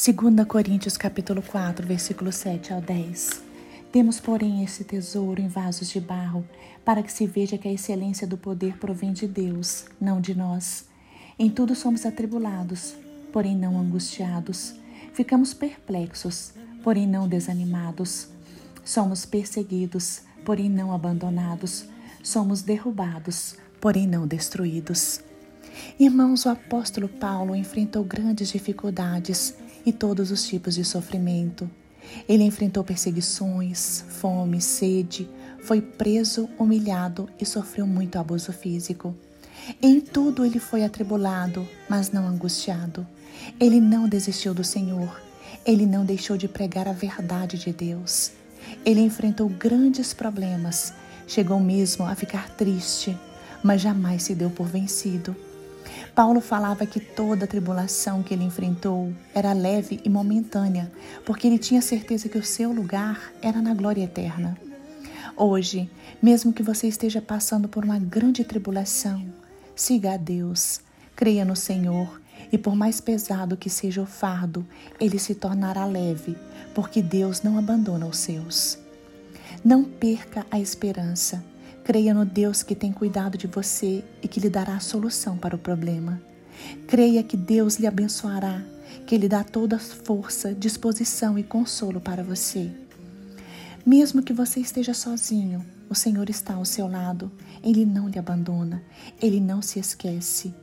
2 Coríntios capítulo 4, versículo 7 ao 10. Temos, porém, esse tesouro em vasos de barro, para que se veja que a excelência do poder provém de Deus, não de nós. Em tudo somos atribulados, porém não angustiados. Ficamos perplexos, porém não desanimados. Somos perseguidos, porém não abandonados. Somos derrubados, porém não destruídos. Irmãos, o apóstolo Paulo enfrentou grandes dificuldades e todos os tipos de sofrimento. Ele enfrentou perseguições, fome, sede, foi preso, humilhado e sofreu muito abuso físico. Em tudo ele foi atribulado, mas não angustiado. Ele não desistiu do Senhor. Ele não deixou de pregar a verdade de Deus. Ele enfrentou grandes problemas, chegou mesmo a ficar triste, mas jamais se deu por vencido. Paulo falava que toda a tribulação que ele enfrentou era leve e momentânea, porque ele tinha certeza que o seu lugar era na glória eterna. Hoje, mesmo que você esteja passando por uma grande tribulação, siga a Deus, creia no Senhor e, por mais pesado que seja o fardo, ele se tornará leve, porque Deus não abandona os seus. Não perca a esperança. Creia no Deus que tem cuidado de você e que lhe dará a solução para o problema. Creia que Deus lhe abençoará, que Ele dá toda a força, disposição e consolo para você. Mesmo que você esteja sozinho, o Senhor está ao seu lado. Ele não lhe abandona, Ele não se esquece.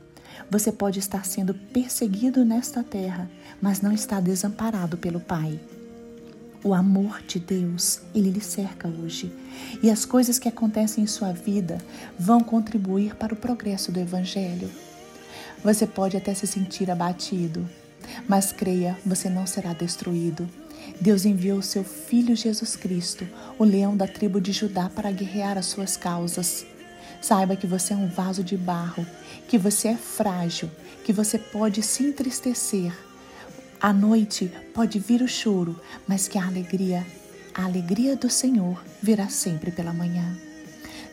Você pode estar sendo perseguido nesta terra, mas não está desamparado pelo Pai. O amor de Deus, ele lhe cerca hoje. E as coisas que acontecem em sua vida vão contribuir para o progresso do Evangelho. Você pode até se sentir abatido, mas creia, você não será destruído. Deus enviou seu Filho Jesus Cristo, o leão da tribo de Judá, para guerrear as suas causas. Saiba que você é um vaso de barro, que você é frágil, que você pode se entristecer, à noite pode vir o choro, mas que a alegria, a alegria do Senhor virá sempre pela manhã.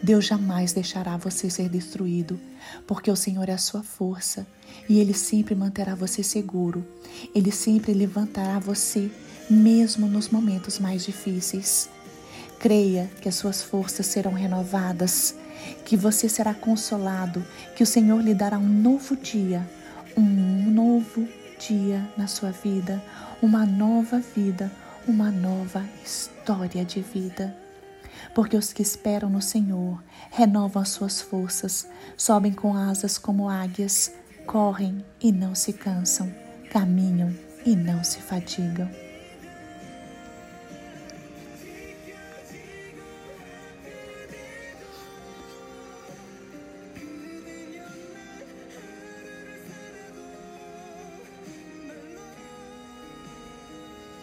Deus jamais deixará você ser destruído, porque o Senhor é a sua força e Ele sempre manterá você seguro. Ele sempre levantará você, mesmo nos momentos mais difíceis. Creia que as suas forças serão renovadas, que você será consolado, que o Senhor lhe dará um novo dia, um novo dia na sua vida, uma nova vida, uma nova história de vida. Porque os que esperam no Senhor renovam as suas forças, sobem com asas como águias, correm e não se cansam, caminham e não se fatigam.